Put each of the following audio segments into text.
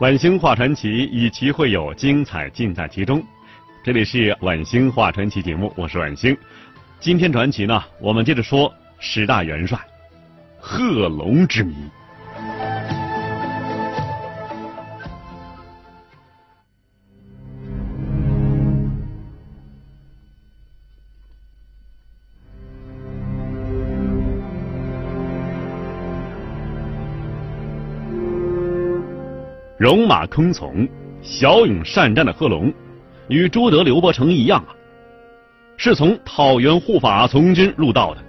晚星画传奇，以其会友，精彩尽在其中。这里是晚星画传奇节目，我是晚星。今天传奇呢，我们接着说十大元帅贺龙之谜。戎马倥偬、骁勇善战的贺龙，与朱德、刘伯承一样啊，是从讨袁护法从军入道的。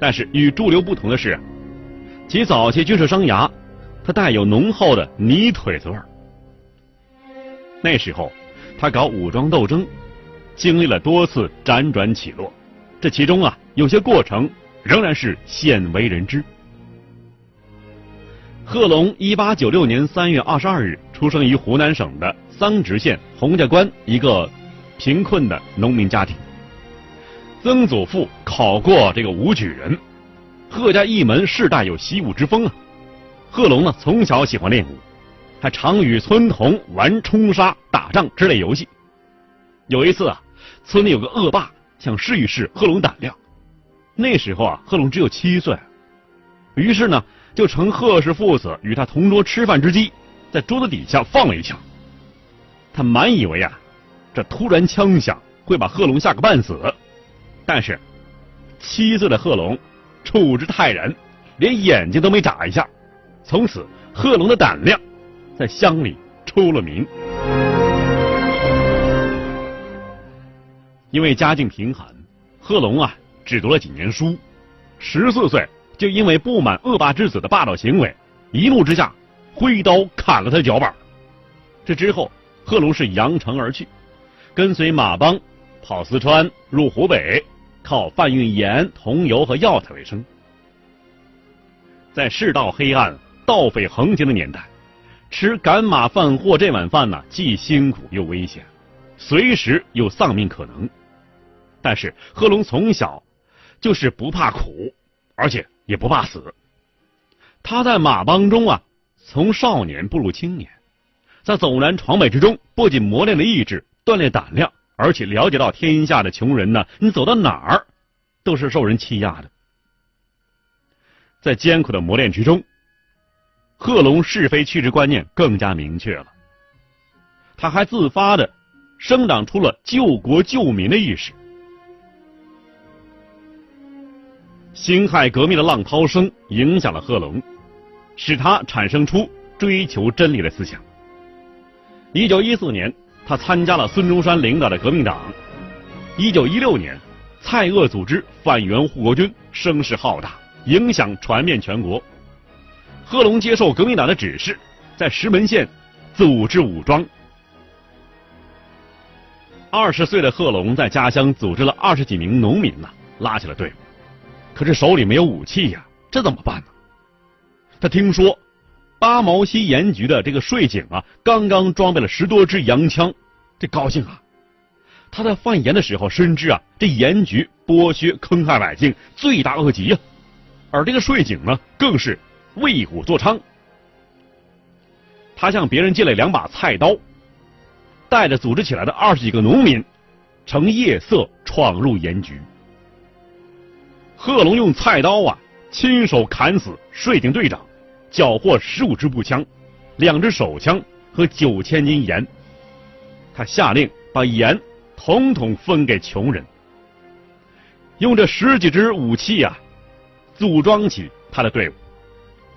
但是与朱刘不同的是，其早期军事生涯，他带有浓厚的泥腿子味儿。那时候，他搞武装斗争，经历了多次辗转起落，这其中啊，有些过程仍然是鲜为人知。贺龙一八九六年三月二十二日出生于湖南省的桑植县洪家关一个贫困的农民家庭。曾祖父考过这个武举人，贺家一门世代有习武之风啊。贺龙呢从小喜欢练武，还常与村童玩冲杀、打仗之类游戏。有一次啊，村里有个恶霸想试一试贺龙胆量。那时候啊，贺龙只有七岁，于是呢。就乘贺氏父子与他同桌吃饭之机，在桌子底下放了一枪。他满以为啊，这突然枪响会把贺龙吓个半死，但是七岁的贺龙处之泰然，连眼睛都没眨一下。从此，贺龙的胆量在乡里出了名。因为家境贫寒，贺龙啊只读了几年书，十四岁。就因为不满恶霸之子的霸道行为，一怒之下挥刀砍了他的脚板。这之后，贺龙是扬长而去，跟随马帮跑四川入湖北，靠贩运盐、桐油和药材为生。在世道黑暗、盗匪横行的年代，吃赶马贩货这碗饭呢，既辛苦又危险，随时有丧命可能。但是贺龙从小就是不怕苦，而且。也不怕死。他在马帮中啊，从少年步入青年，在走南闯北之中，不仅磨练了意志，锻炼胆量，而且了解到天下的穷人呢，你走到哪儿都是受人欺压的。在艰苦的磨练之中，贺龙是非曲直观念更加明确了。他还自发的生长出了救国救民的意识。辛亥革命的浪涛声影响了贺龙，使他产生出追求真理的思想。一九一四年，他参加了孙中山领导的革命党。一九一六年，蔡锷组织反袁护国军，声势浩大，影响传遍全国。贺龙接受革命党的指示，在石门县组织武装。二十岁的贺龙在家乡组织了二十几名农民呢，拉起了队伍。可是手里没有武器呀，这怎么办呢？他听说八毛溪盐局的这个税警啊，刚刚装备了十多支洋枪，这高兴啊！他在贩盐的时候深知啊，这盐局剥削坑害百姓，罪大恶极呀。而这个税警呢，更是为虎作伥。他向别人借了两把菜刀，带着组织起来的二十几个农民，乘夜色闯入盐局。贺龙用菜刀啊，亲手砍死税警队长，缴获十五支步枪、两支手枪和九千斤盐。他下令把盐统统分给穷人，用这十几支武器啊，组装起他的队伍。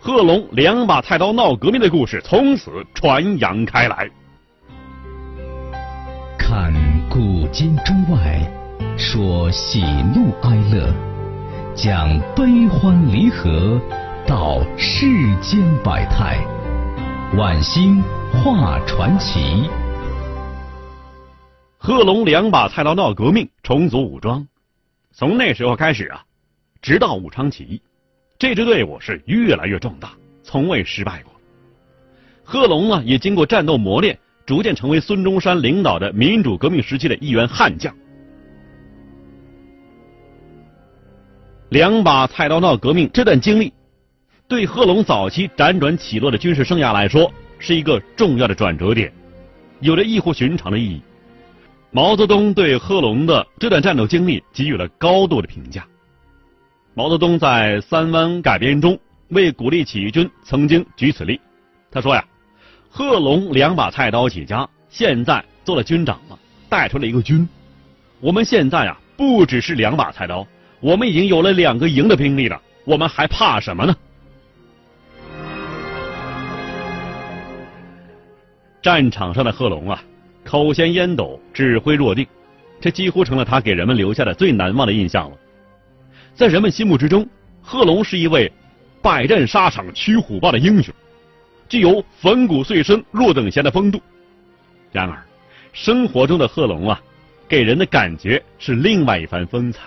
贺龙两把菜刀闹革命的故事从此传扬开来。看古今中外，说喜怒哀乐，讲悲欢离合，道世间百态，晚星画传奇。贺龙两把菜刀闹革命，重组武装。从那时候开始啊，直到武昌起义。这支队伍是越来越壮大，从未失败过。贺龙呢，也经过战斗磨练，逐渐成为孙中山领导的民主革命时期的一员悍将。两把菜刀闹革命这段经历，对贺龙早期辗转起落的军事生涯来说，是一个重要的转折点，有着异乎寻常的意义。毛泽东对贺龙的这段战斗经历给予了高度的评价。毛泽东在《三湾改编》中为鼓励起义军，曾经举此例。他说呀：“贺龙两把菜刀起家，现在做了军长了，带出了一个军。我们现在啊，不只是两把菜刀，我们已经有了两个营的兵力了，我们还怕什么呢？”战场上的贺龙啊，口衔烟斗，指挥若定，这几乎成了他给人们留下的最难忘的印象了。在人们心目之中，贺龙是一位百战沙场驱虎豹的英雄，具有粉骨碎身若等闲的风度。然而，生活中的贺龙啊，给人的感觉是另外一番风采。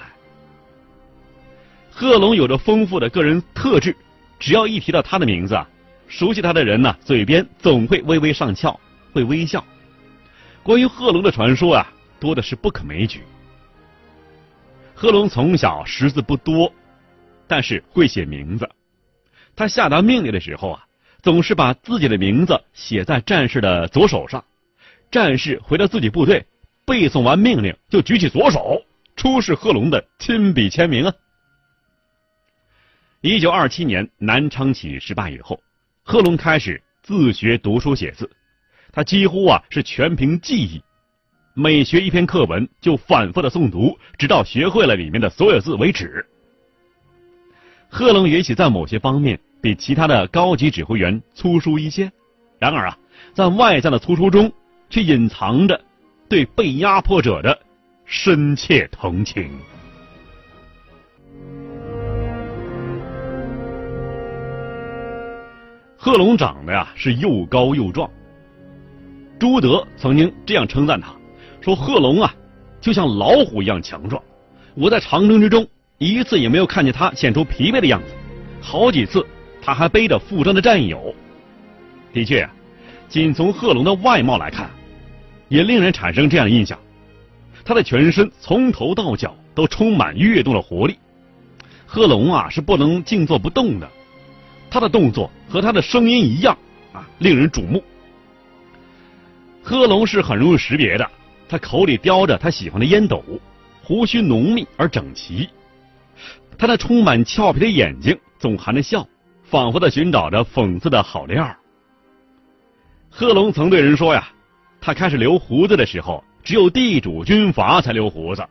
贺龙有着丰富的个人特质，只要一提到他的名字啊，熟悉他的人呢，嘴边总会微微上翘，会微笑。关于贺龙的传说啊，多的是不可枚举。贺龙从小识字不多，但是会写名字。他下达命令的时候啊，总是把自己的名字写在战士的左手上。战士回到自己部队，背诵完命令就举起左手，出示贺龙的亲笔签名啊。一九二七年南昌起义失败以后，贺龙开始自学读书写字，他几乎啊是全凭记忆。每学一篇课文，就反复的诵读，直到学会了里面的所有字为止。贺龙也许在某些方面比其他的高级指挥员粗疏一些，然而啊，在外在的粗疏中，却隐藏着对被压迫者的深切同情。贺龙长得呀是又高又壮，朱德曾经这样称赞他。说贺龙啊，就像老虎一样强壮。我在长征之中一次也没有看见他显出疲惫的样子，好几次他还背着负伤的战友。的确，仅从贺龙的外貌来看，也令人产生这样的印象：他的全身从头到脚都充满跃动的活力。贺龙啊是不能静坐不动的，他的动作和他的声音一样啊，令人瞩目。贺龙是很容易识别的。他口里叼着他喜欢的烟斗，胡须浓密而整齐。他那充满俏皮的眼睛总含着笑，仿佛在寻找着讽刺的好料。贺龙曾对人说呀：“他开始留胡子的时候，只有地主军阀才留胡子，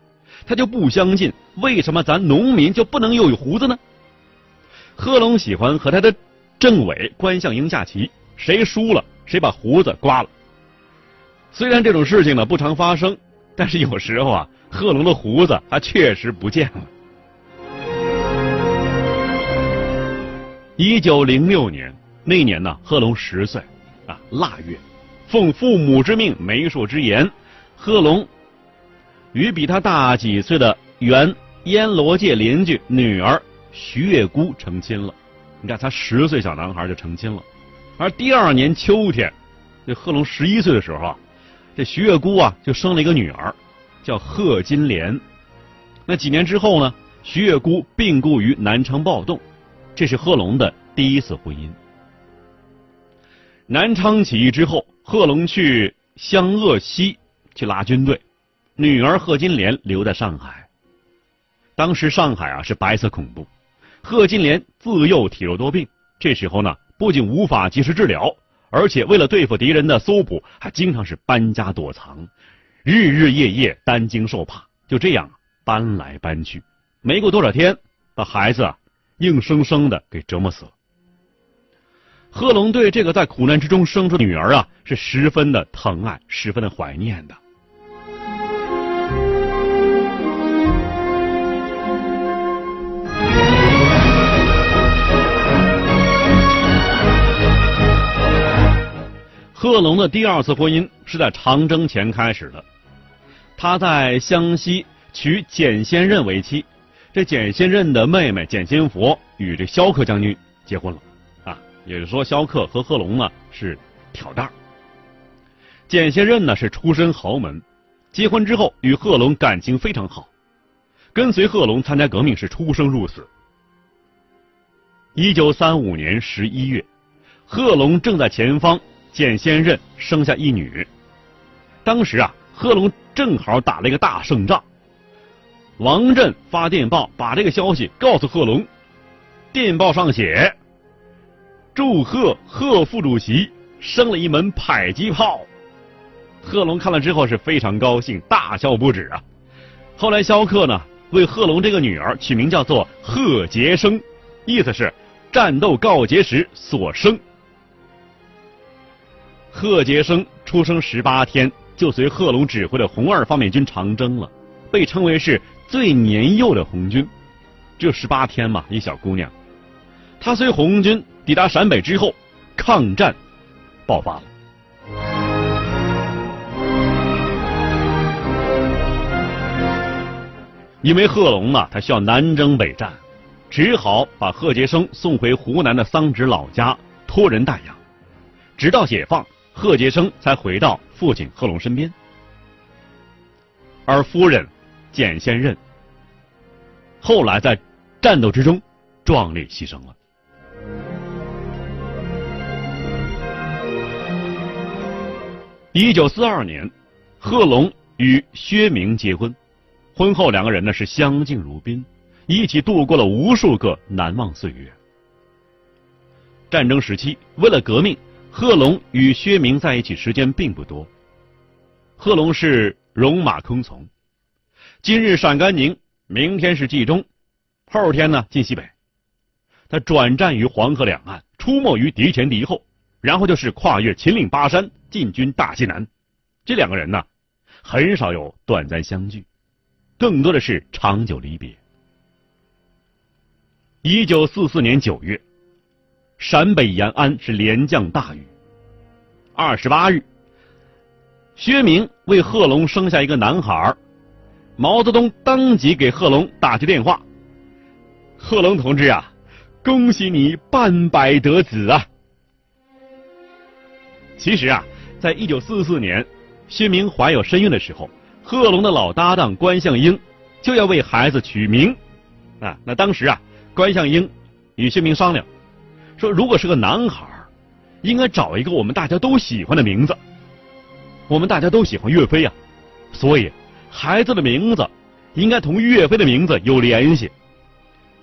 他就不相信为什么咱农民就不能有胡子呢？”贺龙喜欢和他的政委关向英下棋，谁输了谁把胡子刮了。虽然这种事情呢不常发生，但是有时候啊，贺龙的胡子还确实不见了。一九零六年那年呢，贺龙十岁，啊腊月，奉父母之命、媒妁之言，贺龙与比他大几岁的原燕罗界邻居女儿徐月姑成亲了。你看，他十岁小男孩就成亲了。而第二年秋天，这贺龙十一岁的时候啊。这徐月姑啊，就生了一个女儿，叫贺金莲。那几年之后呢，徐月姑病故于南昌暴动，这是贺龙的第一次婚姻。南昌起义之后，贺龙去湘鄂西去拉军队，女儿贺金莲留在上海。当时上海啊是白色恐怖，贺金莲自幼体弱多病，这时候呢不仅无法及时治疗。而且为了对付敌人的搜捕，还经常是搬家躲藏，日日夜夜担惊受怕，就这样搬来搬去，没过多少天，把孩子啊硬生生的给折磨死了。贺龙对这个在苦难之中生出的女儿啊，是十分的疼爱，十分的怀念的。贺龙的第二次婚姻是在长征前开始的，他在湘西娶简先任为妻，这简先任的妹妹简先佛与这萧克将军结婚了，啊，也就是说萧克和贺龙呢是挑担简先任呢是出身豪门，结婚之后与贺龙感情非常好，跟随贺龙参加革命是出生入死。一九三五年十一月，贺龙正在前方。见先任生下一女，当时啊，贺龙正好打了一个大胜仗。王震发电报把这个消息告诉贺龙，电报上写：“祝贺贺副主席生了一门迫击炮。”贺龙看了之后是非常高兴，大笑不止啊。后来萧克呢为贺龙这个女儿取名叫做贺杰生，意思是战斗告捷时所生。贺杰生出生十八天，就随贺龙指挥的红二方面军长征了，被称为是最年幼的红军。只有十八天嘛，一小姑娘。她随红军抵达陕北之后，抗战爆发了。因为贺龙啊，他需要南征北战，只好把贺杰生送回湖南的桑植老家，托人代养，直到解放。贺杰生才回到父亲贺龙身边，而夫人简先任后来在战斗之中壮烈牺牲了。一九四二年，贺龙与薛明结婚，婚后两个人呢是相敬如宾，一起度过了无数个难忘岁月。战争时期，为了革命。贺龙与薛明在一起时间并不多。贺龙是戎马坑从，今日陕甘宁，明天是冀中，后天呢进西北。他转战于黄河两岸，出没于敌前敌后，然后就是跨越秦岭巴山，进军大西南。这两个人呢，很少有短暂相聚，更多的是长久离别。一九四四年九月。陕北延安是连降大雨。二十八日，薛明为贺龙生下一个男孩毛泽东当即给贺龙打去电话：“贺龙同志啊，恭喜你半百得子啊！”其实啊，在一九四四年，薛明怀有身孕的时候，贺龙的老搭档关向英就要为孩子取名啊。那当时啊，关向英与薛明商量。说，如果是个男孩，应该找一个我们大家都喜欢的名字。我们大家都喜欢岳飞呀，所以孩子的名字应该同岳飞的名字有联系。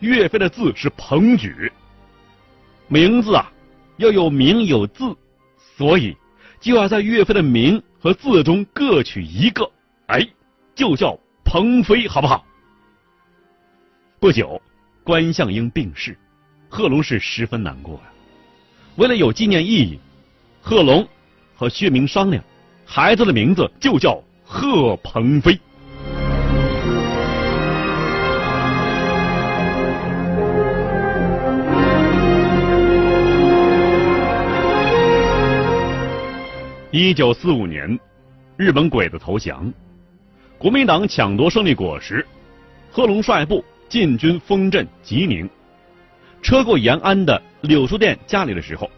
岳飞的字是彭举，名字啊要有名有字，所以就要在岳飞的名和字中各取一个，哎，就叫彭飞，好不好？不久，关向英病逝。贺龙是十分难过呀。为了有纪念意义，贺龙和薛明商量，孩子的名字就叫贺鹏飞。一九四五年，日本鬼子投降，国民党抢夺胜利果实，贺龙率部进军丰镇、吉宁。车过延安的柳树店家里的时候，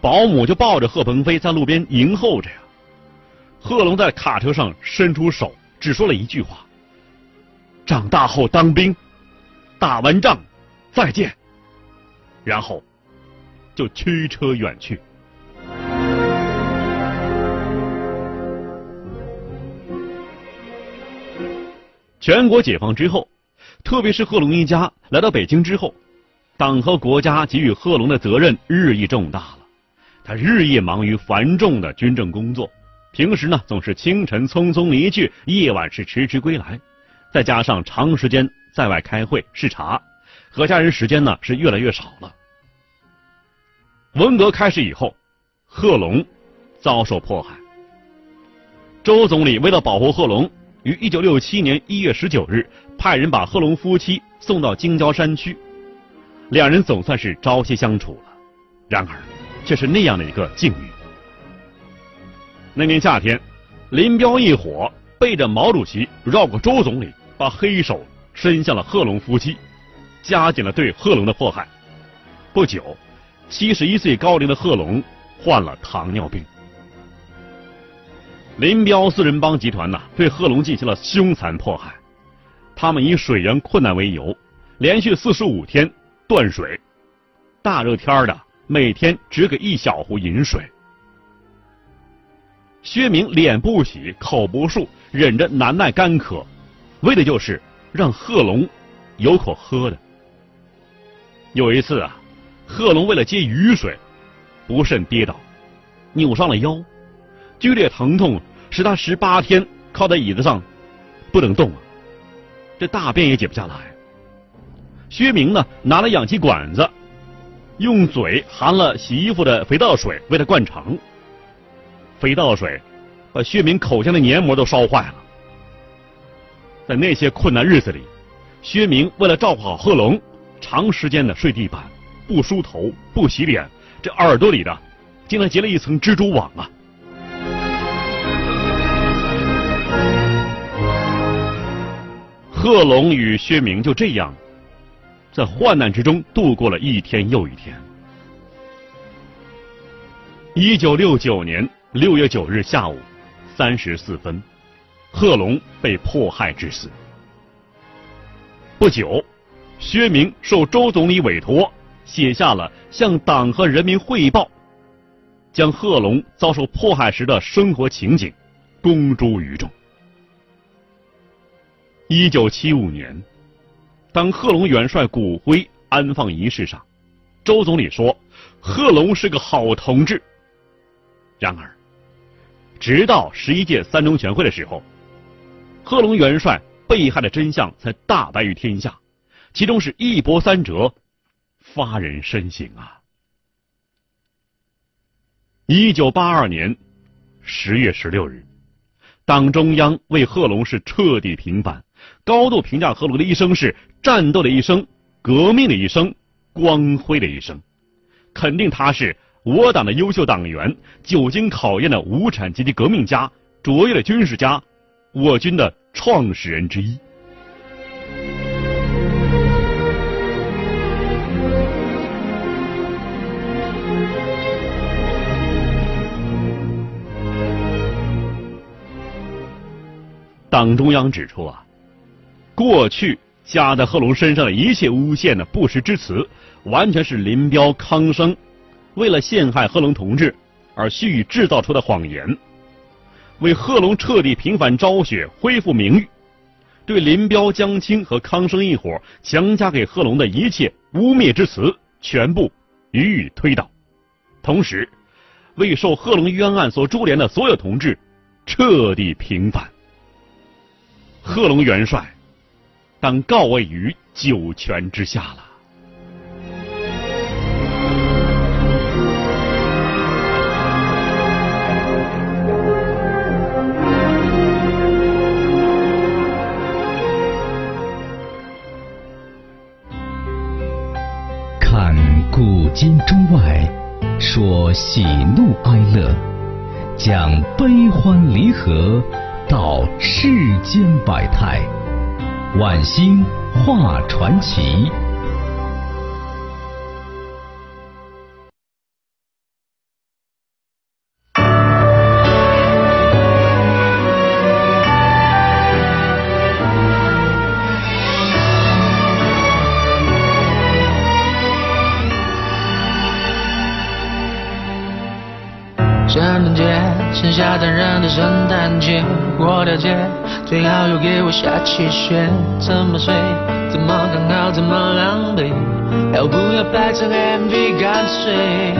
保姆就抱着贺鹏飞在路边迎候着呀。贺龙在卡车上伸出手，只说了一句话：“长大后当兵，打完仗再见。”然后就驱车远去。全国解放之后，特别是贺龙一家来到北京之后。党和国家给予贺龙的责任日益重大了，他日夜忙于繁重的军政工作，平时呢总是清晨匆匆离去，夜晚是迟迟归来，再加上长时间在外开会视察，和家人时间呢是越来越少了。文革开始以后，贺龙遭受迫害。周总理为了保护贺龙，于一九六七年一月十九日派人把贺龙夫妻送到京郊山区，两人总算是朝夕相处了。然而，却是那样的一个境遇。那年夏天，林彪一伙背着毛主席绕过周总理，把黑手伸向了贺龙夫妻，加紧了对贺龙的迫害。不久，七十一岁高龄的贺龙患了糖尿病。林彪四人帮集团呢，对贺龙进行了凶残迫害。他们以水源困难为由，连续四十五天断水，大热天的每天只给一小壶饮水。薛明脸不洗，口不漱，忍着难耐干渴，为的就是让贺龙有口喝的。有一次啊，贺龙为了接雨水，不慎跌倒，扭伤了腰，剧烈疼痛。使他十八天靠在椅子上不能动啊，这大便也解不下来。薛明呢，拿了氧气管子，用嘴含了洗衣服的肥皂水为他灌肠。肥皂水把薛明口腔的黏膜都烧坏了。在那些困难日子里，薛明为了照顾好贺龙，长时间的睡地板，不梳头，不洗脸，这耳朵里的竟然结了一层蜘蛛网啊！贺龙与薛明就这样在患难之中度过了一天又一天。一九六九年六月九日下午三时四分，贺龙被迫害致死。不久，薛明受周总理委托，写下了向党和人民汇报，将贺龙遭受迫害时的生活情景公诸于众。一九七五年，当贺龙元帅骨灰安放仪式上，周总理说：“贺龙是个好同志。”然而，直到十一届三中全会的时候，贺龙元帅被害的真相才大白于天下，其中是一波三折，发人深省啊！一九八二年十月十六日，党中央为贺龙是彻底平反。高度评价贺龙的一生是战斗的一生、革命的一生、光辉的一生，肯定他是我党的优秀党员、久经考验的无产阶级革命家、卓越的军事家、我军的创始人之一。党中央指出啊。过去加在贺龙身上的一切诬陷的不实之词，完全是林彪、康生为了陷害贺龙同志而蓄意制造出的谎言，为贺龙彻底平反昭雪、恢复名誉，对林彪、江青和康生一伙强加给贺龙的一切污蔑之词，全部予以推倒，同时为受贺龙冤案所株连的所有同志彻底平反。贺龙元帅。当告慰于九泉之下了。看古今中外，说喜怒哀乐，讲悲欢离合，道世间百态。晚星画传奇。圣诞节，剩下残忍的圣诞节，过条街，最好又给我下起雪，怎么睡，怎么刚好，怎么狼狈，要不要拍成 MV 干脆？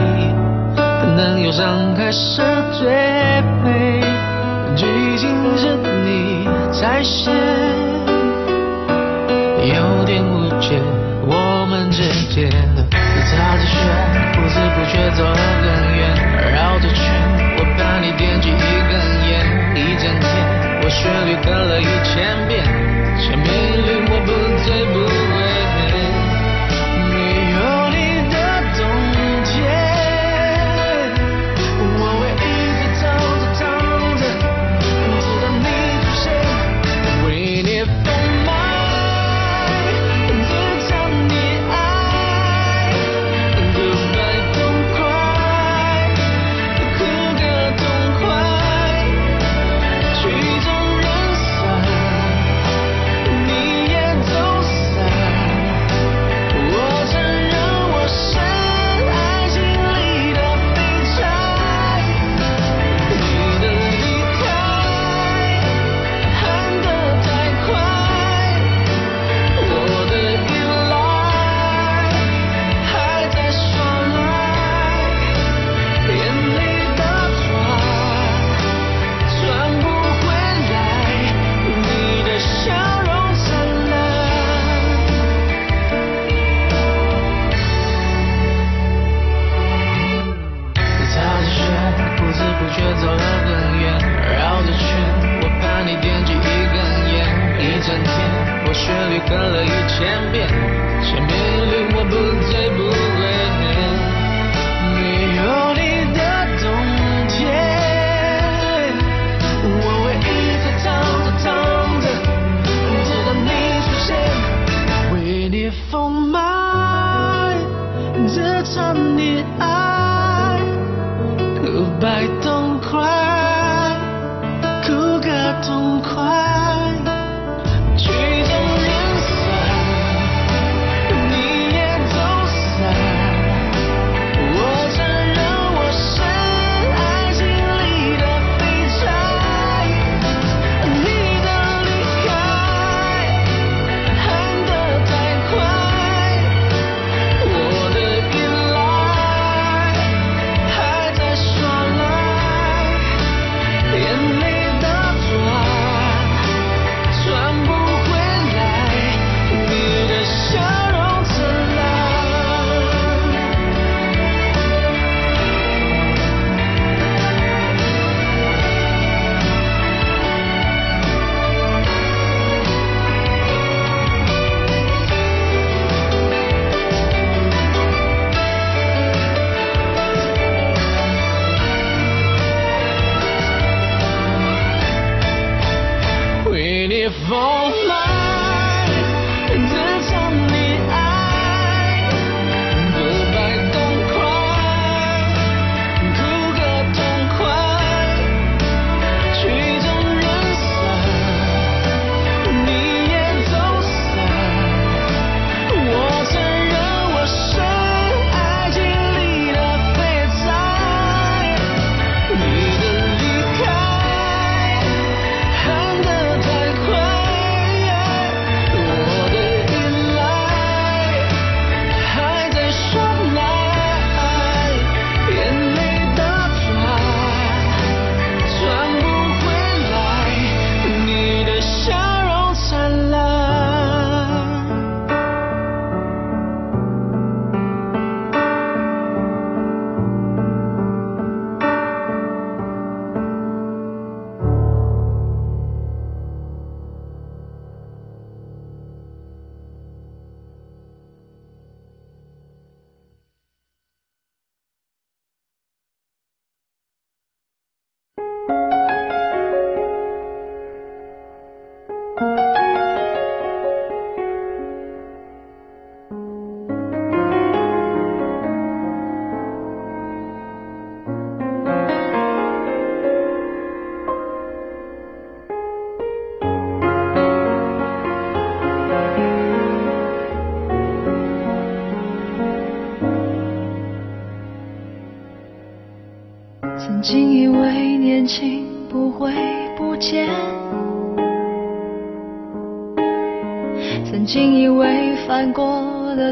可能忧伤还是最美，剧情是你在写，有点误解我们之间的。擦着雪，不知不觉走了更远，绕着圈。旋律跟了一千遍，这命运我不。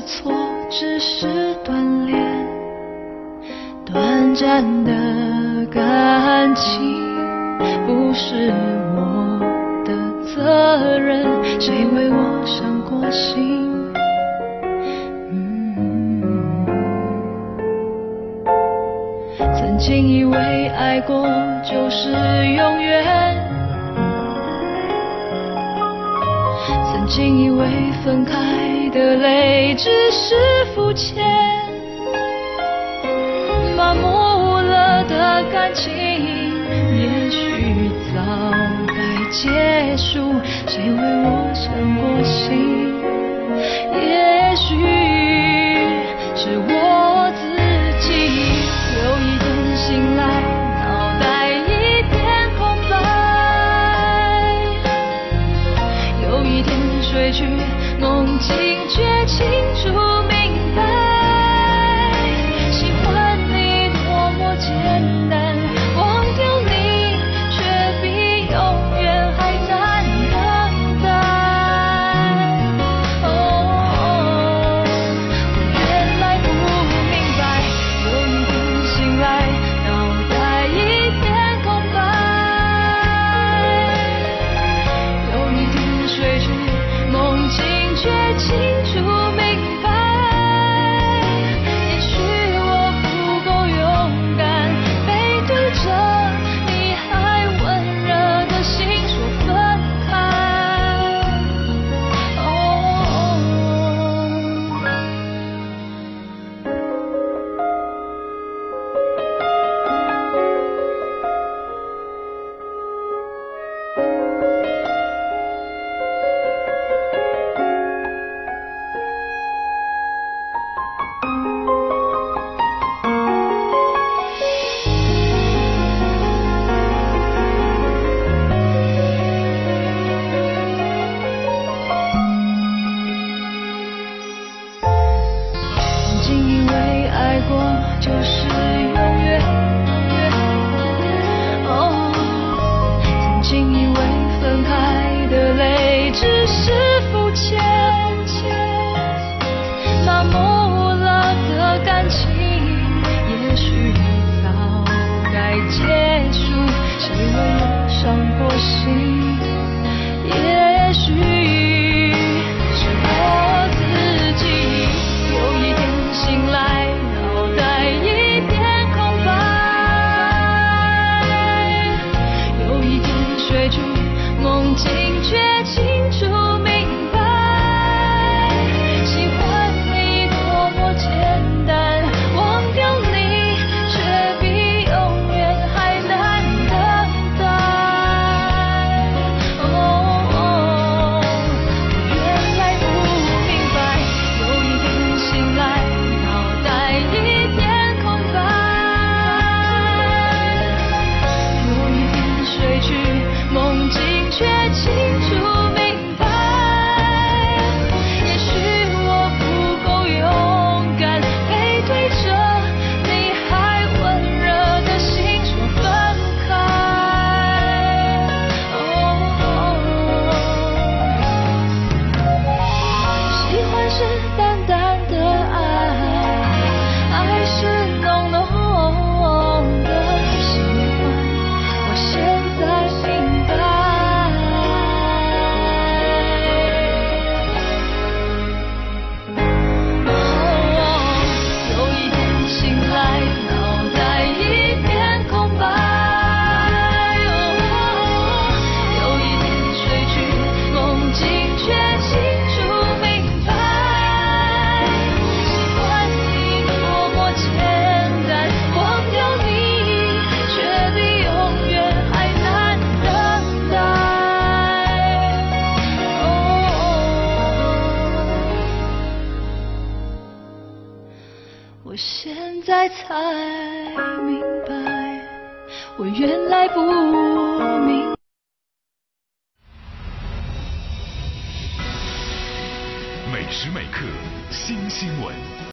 错只是锻炼短暂的感情不是我的责任谁为我伤过心？曾经以为爱过就是永远。竟以为分开的泪只是肤浅麻木了的感情也许早该结束谁为我伤过心情绝情注。